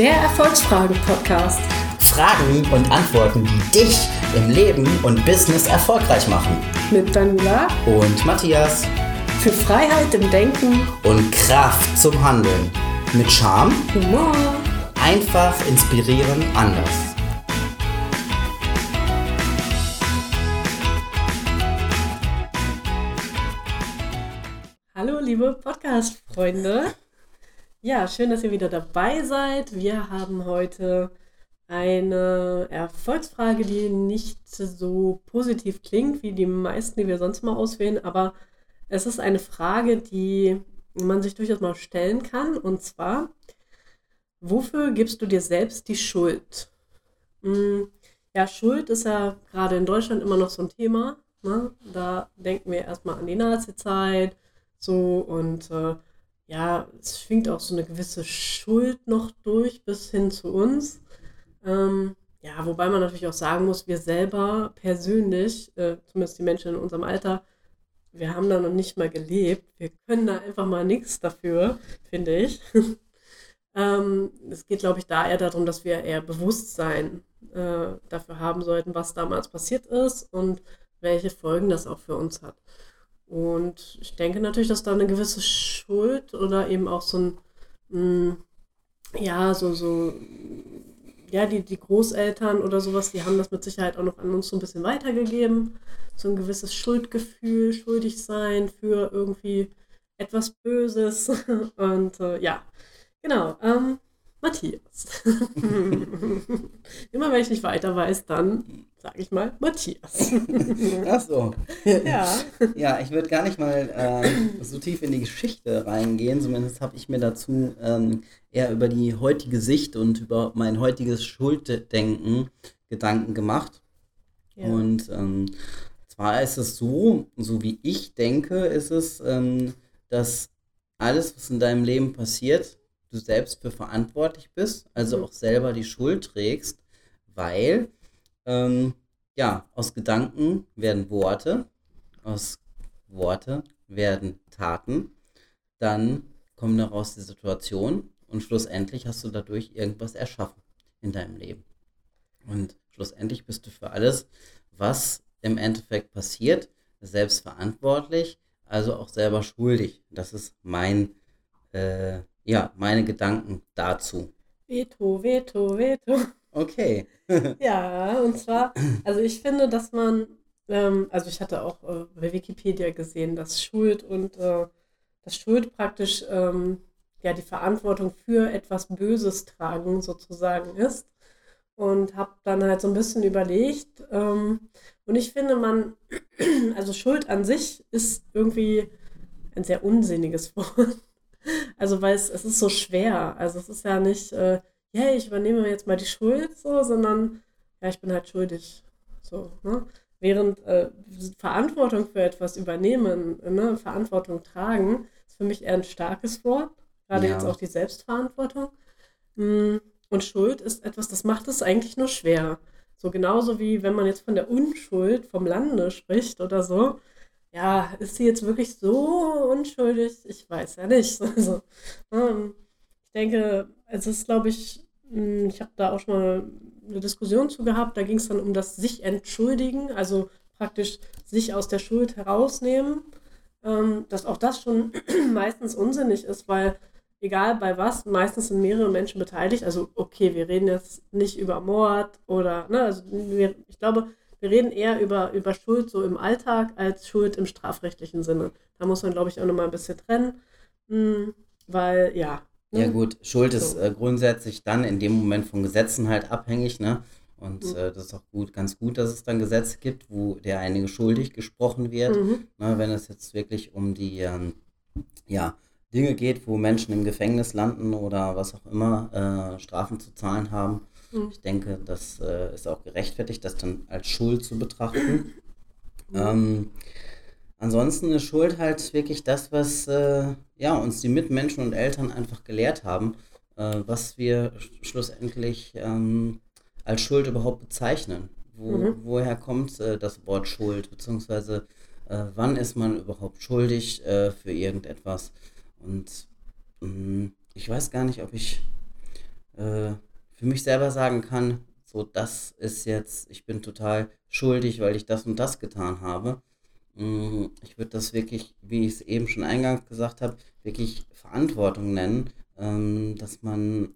Der Erfolgsfragen-Podcast. Fragen und Antworten, die dich im Leben und Business erfolgreich machen. Mit Daniela Und Matthias. für Freiheit im Denken, Und Kraft zum Handeln. Mit Charme, Humor. einfach inspirieren, anders. Hallo, liebe Podcast-Freunde. Ja, schön, dass ihr wieder dabei seid. Wir haben heute eine Erfolgsfrage, die nicht so positiv klingt wie die meisten, die wir sonst mal auswählen, aber es ist eine Frage, die man sich durchaus mal stellen kann. Und zwar, wofür gibst du dir selbst die Schuld? Mm, Ja, Schuld ist ja gerade in Deutschland immer noch so ein Thema. Ne? Da denken wir erstmal an die Nazi-Zeit so und äh, ja, es schwingt auch so eine gewisse Schuld noch durch bis hin zu uns. Ähm, ja, wobei man natürlich auch sagen muss, wir selber persönlich, äh, zumindest die Menschen in unserem Alter, wir haben da noch nicht mal gelebt. Wir können da einfach mal nichts dafür, finde ich. ähm, es geht, glaube ich, da eher darum, dass wir eher Bewusstsein äh, dafür haben sollten, was damals passiert ist und welche Folgen das auch für uns hat. Und ich denke natürlich, dass da eine gewisse Schuld oder eben auch so ein, mh, ja, so, so, ja, die, die Großeltern oder sowas, die haben das mit Sicherheit auch noch an uns so ein bisschen weitergegeben. So ein gewisses Schuldgefühl, schuldig sein für irgendwie etwas Böses. Und äh, ja, genau. Ähm, Matthias. Immer wenn ich nicht weiter weiß, dann sage ich mal Matthias. Ach so. ja. Ja, ich würde gar nicht mal ähm, so tief in die Geschichte reingehen. Zumindest habe ich mir dazu ähm, eher über die heutige Sicht und über mein heutiges Schulddenken Gedanken gemacht. ja. Und ähm, zwar ist es so, so wie ich denke, ist es, ähm, dass alles, was in deinem Leben passiert, du selbst für verantwortlich bist, also Mhm. auch selber die Schuld trägst, weil ähm, ja, aus Gedanken werden Worte, aus Worte werden Taten, dann kommen daraus die Situation und schlussendlich hast du dadurch irgendwas erschaffen in deinem Leben. Und schlussendlich bist du für alles, was im Endeffekt passiert, selbst verantwortlich, also auch selber schuldig. Das ist mein, äh, ja, meine Gedanken dazu. Veto, Veto, Veto. Okay. Ja, und zwar, also ich finde, dass man, ähm, also ich hatte auch äh, bei Wikipedia gesehen, dass Schuld und äh, dass Schuld praktisch ähm, ja die Verantwortung für etwas Böses tragen sozusagen ist. Und habe dann halt so ein bisschen überlegt. Ähm, und ich finde, man, also Schuld an sich ist irgendwie ein sehr unsinniges Wort. Also, weil es, es ist so schwer. Also, es ist ja nicht, äh, yeah, ich übernehme jetzt mal die Schuld, so, sondern ja, ich bin halt schuldig. So, ne? Während äh, Verantwortung für etwas übernehmen, ne, Verantwortung tragen, ist für mich eher ein starkes Wort. Gerade Ja. jetzt auch die Selbstverantwortung. Mm, Und Schuld ist etwas, das macht es eigentlich nur schwer. So genauso wie wenn man jetzt von der Unschuld vom Lande spricht oder so. Ja, ist sie jetzt wirklich so unschuldig? Ich weiß ja nicht. Also, ähm, ich denke, es ist, glaube ich, mh, ich habe da auch schon mal eine Diskussion zu gehabt, da ging es dann um das sich entschuldigen, also praktisch sich aus der Schuld herausnehmen, ähm, dass auch das schon meistens unsinnig ist, weil egal bei was, meistens sind mehrere Menschen beteiligt. Also okay, wir reden jetzt nicht über Mord oder, ne, also wir, ich glaube, wir reden eher über, über Schuld so im Alltag als Schuld im strafrechtlichen Sinne. Da muss man, glaube ich, auch nochmal ein bisschen trennen, mh, weil ja. Ja gut, Schuld ist äh, grundsätzlich dann in dem Moment von Gesetzen halt abhängig, ne? Und Mhm. äh, das ist auch gut, ganz gut, dass es dann Gesetze gibt, wo der einige schuldig gesprochen wird. Mhm. Ne? Wenn es jetzt wirklich um die ähm, ja, Dinge geht, wo Menschen im Gefängnis landen oder was auch immer, äh, Strafen zu zahlen haben. Mhm. Ich denke, das äh, ist auch gerechtfertigt, das dann als Schuld zu betrachten. Ähm, ansonsten ist Schuld halt wirklich das, was äh, ja, uns die Mitmenschen und Eltern einfach gelehrt haben, äh, was wir sch schlussendlich ähm, als Schuld überhaupt bezeichnen. Wo, Mhm. Woher kommt äh, das Wort Schuld, beziehungsweise äh, wann ist man überhaupt schuldig äh, für irgendetwas? Und mh, ich weiß gar nicht, ob ich äh, für mich selber sagen kann, so das ist jetzt, ich bin total schuldig, weil ich das und das getan habe. Mm, ich würde das wirklich, wie ich es eben schon eingangs gesagt habe, wirklich Verantwortung nennen, ähm, dass man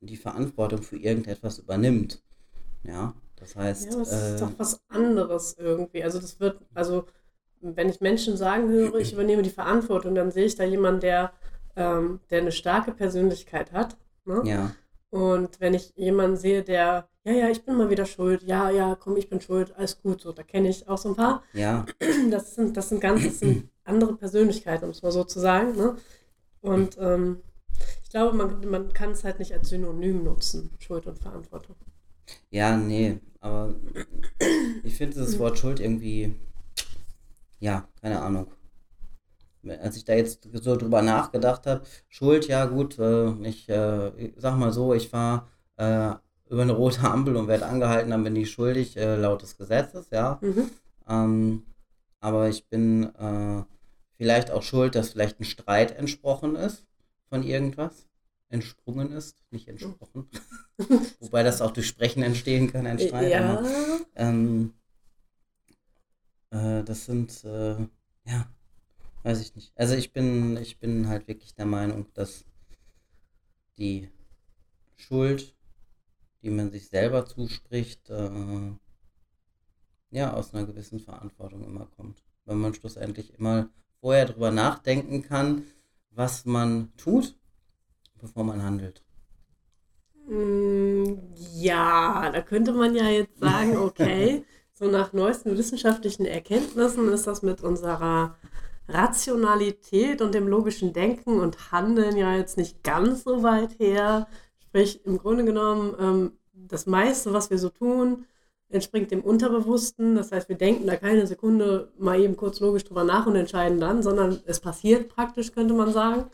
die Verantwortung für irgendetwas übernimmt. Ja, das heißt. Ja, das äh, ist doch was anderes irgendwie. Also das wird, also wenn ich Menschen sagen höre, ich übernehme die Verantwortung, dann sehe ich da jemanden, der, ähm, der eine starke Persönlichkeit hat. Ne? ja, Und wenn ich jemanden sehe, der, ja, ja, ich bin mal wieder schuld, ja, ja, komm, ich bin schuld, alles gut, so, da kenne ich auch so ein paar. ja, Das sind, das sind ganz, das sind andere Persönlichkeiten, um es mal so zu sagen. Ne? Und ähm, ich glaube, man, man kann es halt nicht als Synonym nutzen, Schuld und Verantwortung. ja, nee, aber ich finde das Wort Schuld irgendwie, ja, keine Ahnung. Als ich da jetzt so drüber nachgedacht habe, Schuld, ja gut, äh, ich, äh, sag mal so, ich fahre äh, über eine rote Ampel und werde angehalten, dann bin ich schuldig, äh, laut des Gesetzes, ja. Mhm. Ähm, aber ich bin äh, vielleicht auch schuld, dass vielleicht ein Streit entsprochen ist von irgendwas. Entsprungen ist, nicht entsprochen. Wobei das auch durch Sprechen entstehen kann, ein Streit. Ja, Aber, ähm, äh, das sind, äh, ja, weiß ich nicht. Also ich bin, ich bin halt wirklich der Meinung, dass die Schuld, die man sich selber zuspricht, äh, ja, aus einer gewissen Verantwortung immer kommt. Wenn man schlussendlich immer vorher drüber nachdenken kann, was man tut, bevor man handelt. Mm, ja, da könnte man ja jetzt sagen, okay, so nach neuesten wissenschaftlichen Erkenntnissen ist das mit unserer Rationalität und dem logischen Denken und Handeln ja jetzt nicht ganz so weit her. Sprich, im Grunde genommen, ähm, das meiste, was wir so tun, entspringt dem Unterbewussten. Das heißt, wir denken da keine Sekunde mal eben kurz logisch drüber nach und entscheiden dann, sondern es passiert praktisch, könnte man sagen.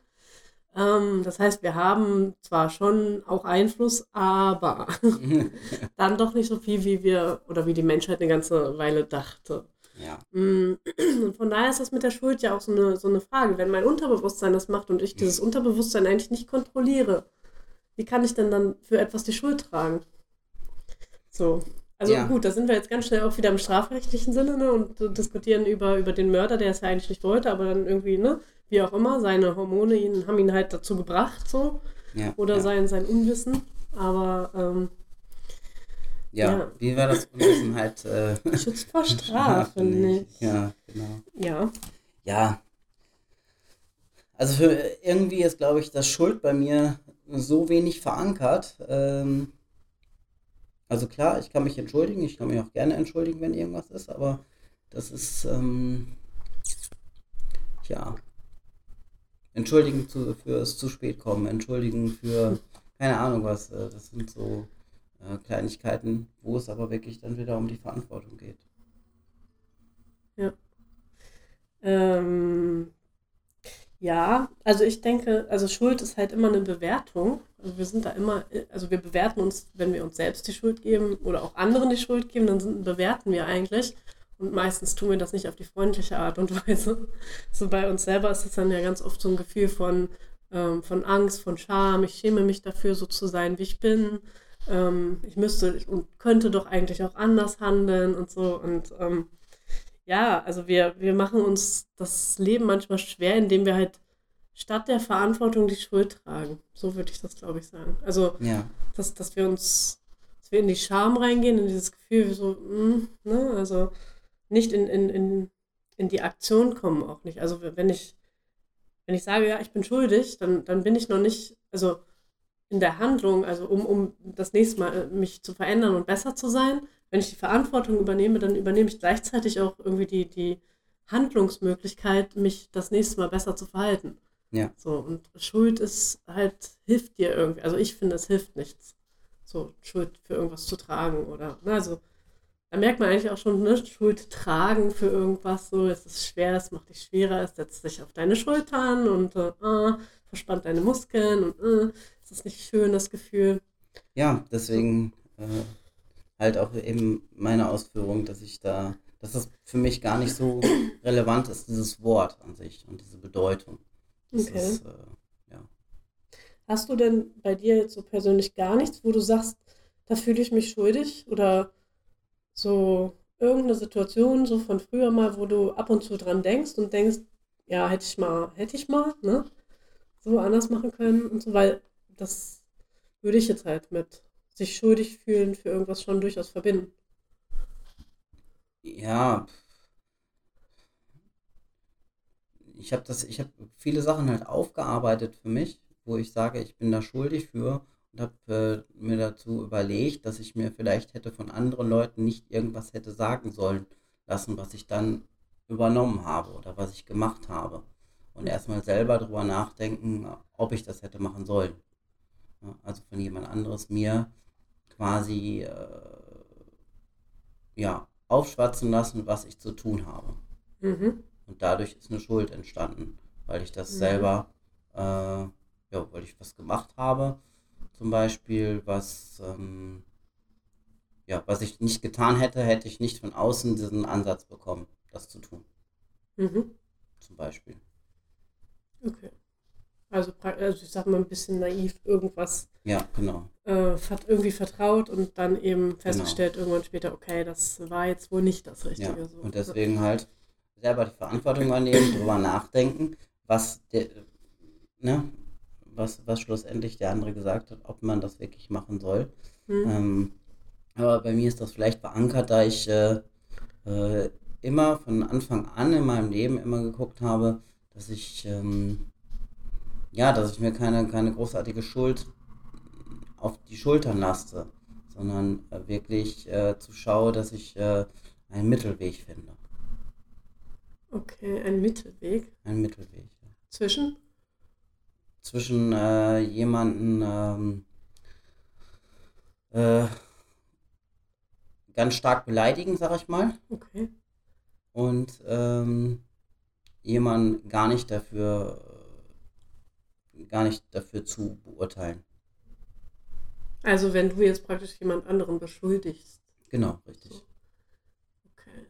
Ähm, das heißt, wir haben zwar schon auch Einfluss, aber dann doch nicht so viel, wie wir oder wie die Menschheit eine ganze Weile dachte. ja, Mm, Und von daher ist das mit der Schuld ja auch so eine, so eine Frage. Wenn mein Unterbewusstsein das macht und ich dieses Unterbewusstsein eigentlich nicht kontrolliere, wie kann ich denn dann für etwas die Schuld tragen? So. Also Ja. gut, da sind wir jetzt ganz schnell auch wieder im strafrechtlichen Sinne ne, und diskutieren über, über den Mörder, der es ja eigentlich nicht wollte, aber dann irgendwie, ne, wie auch immer, seine Hormone ihn, haben ihn halt dazu gebracht, so. ja. Oder ja. sein, sein Unwissen. Aber ähm, Ja, Ja. wie war das Unwissenheit? Äh, schützt vor Strafe nicht. Ja, genau. Ja. Ja. Also für, irgendwie ist, glaube ich, das Schuld bei mir so wenig verankert. Ähm, also klar, ich kann mich entschuldigen, ich kann mich auch gerne entschuldigen, wenn irgendwas ist, aber das ist, ähm, ja, entschuldigen zu, fürs zu spät kommen, entschuldigen für keine Ahnung was. Äh, das sind so äh, Kleinigkeiten, wo es aber wirklich dann wieder um die Verantwortung geht. Ähm, ja, also ich denke, also Schuld ist halt immer eine Bewertung. Also wir sind da immer, also wir bewerten uns, wenn wir uns selbst die Schuld geben oder auch anderen die Schuld geben, dann sind, bewerten wir eigentlich. Und meistens tun wir das nicht auf die freundliche Art und Weise. So bei uns selber ist es dann ja ganz oft so ein Gefühl von, ähm, von Angst, von Scham. Ich schäme mich dafür, so zu sein, wie ich bin. Ähm, ich müsste und könnte doch eigentlich auch anders handeln und so. Und ähm, ja, also wir, wir machen uns das Leben manchmal schwer, indem wir halt statt der Verantwortung die Schuld tragen. So würde ich das, glaube ich, sagen. Also, Ja, dass, dass wir uns, dass wir in die Scham reingehen, in dieses Gefühl, so, mm, ne, also nicht in, in, in, in die Aktion kommen auch nicht. Also wenn ich, wenn ich sage, ja, ich bin schuldig, dann, dann bin ich noch nicht, also in der Handlung, also um, um das nächste Mal äh, mich zu verändern und besser zu sein, wenn ich die Verantwortung übernehme, dann übernehme ich gleichzeitig auch irgendwie die, die Handlungsmöglichkeit, mich das nächste Mal besser zu verhalten. Ja. So, und Schuld ist halt, hilft dir irgendwie. Also ich finde, es hilft nichts, so Schuld für irgendwas zu tragen oder, ne, also da merkt man eigentlich auch schon, ne, Schuld tragen für irgendwas, so, es ist schwer, es macht dich schwerer, es setzt dich auf deine Schultern und äh, ah, verspannt deine Muskeln und äh, es ist nicht schön, das Gefühl. Ja, deswegen äh, halt auch eben meine Ausführung, dass ich da, dass das für mich gar nicht so relevant ist, dieses Wort an sich und diese Bedeutung. Das Okay. ist, äh, ja. Hast du denn bei dir jetzt so persönlich gar nichts, wo du sagst, da fühle ich mich schuldig oder so irgendeine Situation so von früher mal, wo du ab und zu dran denkst und denkst, ja, hätte ich mal, hätte ich mal, ne? So anders machen können und so, weil das würde ich jetzt halt mit sich schuldig fühlen für irgendwas schon durchaus verbinden. Ja, ich habe das, ich habe viele Sachen halt aufgearbeitet für mich, wo ich sage, ich bin da schuldig für und habe äh, mir dazu überlegt, dass ich mir vielleicht hätte von anderen Leuten nicht irgendwas hätte sagen sollen lassen, was ich dann übernommen habe oder was ich gemacht habe. Und erstmal selber darüber nachdenken, ob ich das hätte machen sollen. Also von jemand anderes mir quasi äh, ja, aufschwatzen lassen, was ich zu tun habe. Mhm. Und dadurch ist eine Schuld entstanden, weil ich das Mhm. selber, äh, ja, weil ich was gemacht habe, zum Beispiel, was, ähm, ja, was ich nicht getan hätte, hätte ich nicht von außen diesen Ansatz bekommen, das zu tun, Mhm. zum Beispiel. Okay. Also, also ich sag mal ein bisschen naiv irgendwas Ja, genau. Äh, irgendwie vertraut und dann eben Genau. festgestellt irgendwann später, okay, das war jetzt wohl nicht das Ja, Richtige. so. und deswegen halt selber die Verantwortung übernehmen, drüber nachdenken, was der, ne, was, was schlussendlich der andere gesagt hat, ob man das wirklich machen soll. Hm? Ähm, aber bei mir ist das vielleicht verankert, da ich äh, äh, immer von Anfang an in meinem Leben immer geguckt habe, dass ich ähm, ja, dass ich mir keine, keine großartige Schuld auf die Schultern laste, sondern äh, wirklich äh, zu schaue, dass ich äh, einen Mittelweg finde. Okay, ein Mittelweg Einen Mittelweg. Ja. zwischen. Zwischen äh, jemanden ähm, äh, ganz stark beleidigen, sag ich mal, Okay. und ähm, jemanden gar nicht dafür äh, gar nicht dafür zu beurteilen. Also wenn du jetzt praktisch jemand anderen beschuldigst. Genau, richtig. Okay.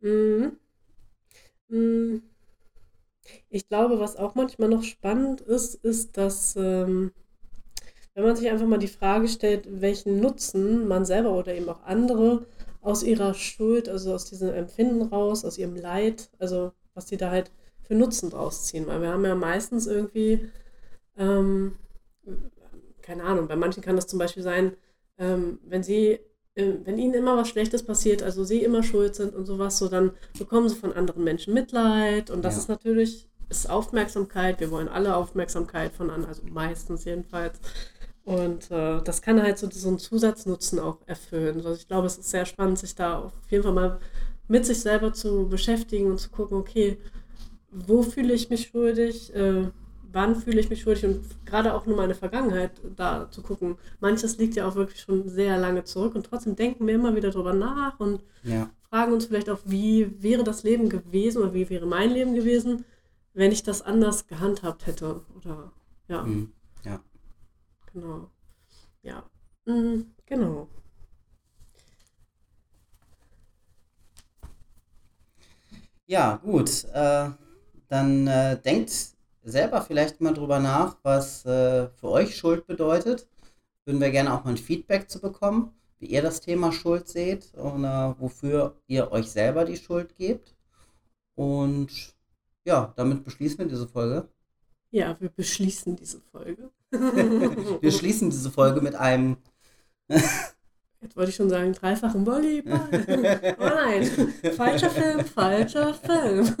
Mhm. Mhm. Ich glaube, was auch manchmal noch spannend ist, ist, dass ähm, wenn man sich einfach mal die Frage stellt, welchen Nutzen man selber oder eben auch andere aus ihrer Schuld, also aus diesem Empfinden raus, aus ihrem Leid, also was die da halt für Nutzen draus ziehen. Weil wir haben ja meistens irgendwie, ähm, keine Ahnung, bei manchen kann das zum Beispiel sein, ähm, wenn sie, äh, wenn ihnen immer was Schlechtes passiert, also sie immer schuld sind und sowas, so dann bekommen sie von anderen Menschen Mitleid und das Ja. ist natürlich, ist Aufmerksamkeit, wir wollen alle Aufmerksamkeit von anderen, also meistens jedenfalls. Und äh, das kann halt so, so einen Zusatznutzen auch erfüllen. Also ich glaube, es ist sehr spannend, sich da auf jeden Fall mal mit sich selber zu beschäftigen und zu gucken, okay, wo fühle ich mich schuldig, äh, wann fühle ich mich schuldig und gerade auch nur meine Vergangenheit da zu gucken. Manches liegt ja auch wirklich schon sehr lange zurück und trotzdem denken wir immer wieder drüber nach und Ja, fragen uns vielleicht auch, wie wäre das Leben gewesen oder wie wäre mein Leben gewesen, wenn ich das anders gehandhabt hätte oder ja. mm, ja. Genau. Ja. Mm, genau. Ja, gut. Äh, dann äh, denkt selber vielleicht mal drüber nach, was äh, für euch Schuld bedeutet. Würden wir gerne auch mal ein Feedback zu bekommen, wie ihr das Thema Schuld seht und äh, wofür ihr euch selber die Schuld gebt. Und ja, damit beschließen wir diese Folge. Ja, wir beschließen diese Folge. Wir schließen diese Folge mit einem. Jetzt wollte ich schon sagen, dreifachen Volleyball. oh nein, falscher Film, falscher Film.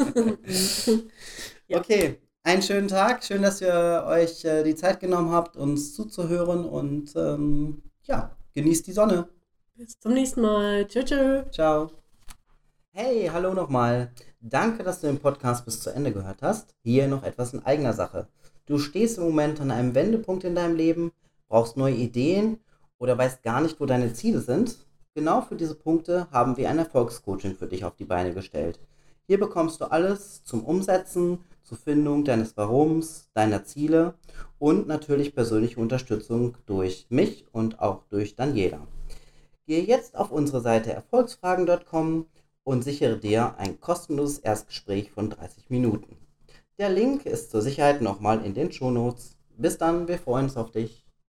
Ja. Okay, einen schönen Tag. Schön, dass ihr euch äh, die Zeit genommen habt, uns zuzuhören. Und ähm, ja, genießt die Sonne. Bis zum nächsten Mal. Tschö, tschö. Ciao. Hey, hallo nochmal. Danke, dass du den Podcast bis zu Ende gehört hast. Hier noch etwas in eigener Sache. Du stehst im Moment an einem Wendepunkt in deinem Leben, brauchst neue Ideen oder weißt gar nicht, wo deine Ziele sind. Genau für diese Punkte haben wir ein Erfolgscoaching für dich auf die Beine gestellt. Hier bekommst du alles zum Umsetzen, zur Findung deines Warums, deiner Ziele und natürlich persönliche Unterstützung durch mich und auch durch Daniela. Gehe jetzt auf unsere Seite erfolgsfragen.com und sichere dir ein kostenloses Erstgespräch von 30 Minuten. Der Link ist zur Sicherheit nochmal in den Shownotes. bis dann, wir freuen uns auf dich.